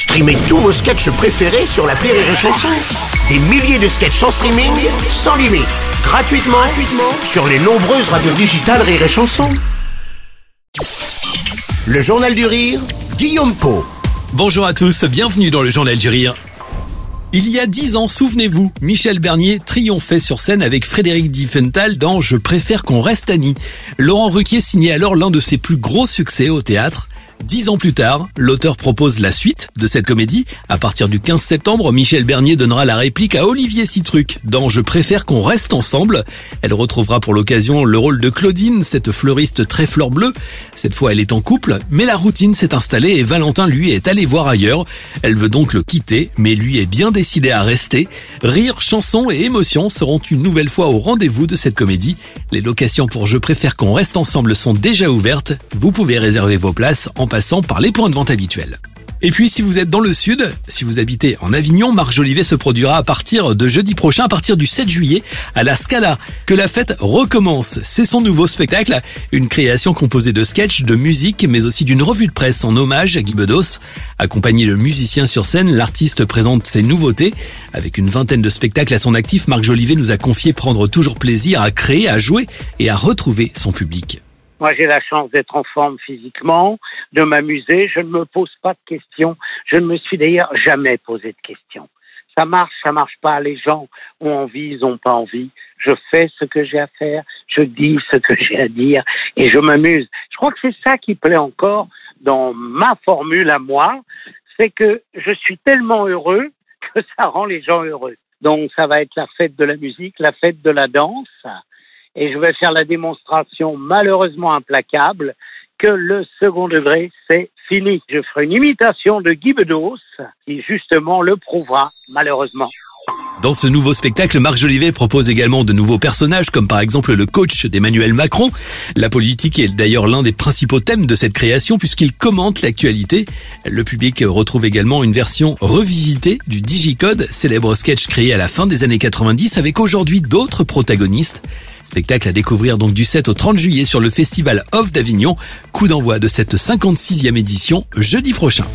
Streamez tous vos sketchs préférés sur la Rire et Chanson. Des milliers de sketchs en streaming, sans limite, gratuitement, gratuitement sur les nombreuses radios digitales Rire et Chanson. Le Journal du Rire, Guillaume Po. Bonjour à tous, bienvenue dans le Journal du Rire. Il y a dix ans, souvenez-vous, Michel Bernier triomphait sur scène avec Frédéric Diffenthal dans Je préfère qu'on reste amis. Laurent Ruquier signait alors l'un de ses plus gros succès au théâtre. Dix ans plus tard, l'auteur propose la suite de cette comédie. À partir du 15 septembre, Michel Bernier donnera la réplique à Olivier Citruc dans Je préfère qu'on reste ensemble. Elle retrouvera pour l'occasion le rôle de Claudine, cette fleuriste très fleur bleue. Cette fois, elle est en couple, mais la routine s'est installée et Valentin, lui, est allé voir ailleurs. Elle veut donc le quitter, mais lui est bien décidé à rester. Rire, chansons et émotions seront une nouvelle fois au rendez-vous de cette comédie. Les locations pour Je préfère qu'on reste ensemble sont déjà ouvertes. Vous pouvez réserver vos places en passant par les points de vente habituels. Et puis si vous êtes dans le sud, si vous habitez en Avignon, Marc Jolivet se produira à partir de jeudi prochain, à partir du 7 juillet, à la Scala. Que la fête recommence. C'est son nouveau spectacle, une création composée de sketchs, de musique, mais aussi d'une revue de presse en hommage à Guy Bedos. Accompagné de musiciens sur scène, l'artiste présente ses nouveautés. Avec une vingtaine de spectacles à son actif, Marc Jolivet nous a confié prendre toujours plaisir à créer, à jouer et à retrouver son public. Moi, j'ai la chance d'être en forme physiquement, de m'amuser. Je ne me pose pas de questions. Je ne me suis d'ailleurs jamais posé de questions. Ça marche, ça marche pas. Les gens ont envie, ils n'ont pas envie. Je fais ce que j'ai à faire, je dis ce que j'ai à dire et je m'amuse. Je crois que c'est ça qui plaît encore dans ma formule à moi, c'est que je suis tellement heureux que ça rend les gens heureux. Donc ça va être la fête de la musique, la fête de la danse, et je vais faire la démonstration malheureusement implacable que le second degré, c'est fini. Je ferai une imitation de Guy Bedos qui justement le prouvera malheureusement. Dans ce nouveau spectacle, Marc Jolivet propose également de nouveaux personnages, comme par exemple le coach d'Emmanuel Macron. La politique est d'ailleurs l'un des principaux thèmes de cette création, puisqu'il commente l'actualité. Le public retrouve également une version revisitée du Digicode, célèbre sketch créé à la fin des années 90, avec aujourd'hui d'autres protagonistes. Spectacle à découvrir donc du 7 au 30 juillet sur le festival Off d'Avignon. Coup d'envoi de cette 56e édition jeudi prochain.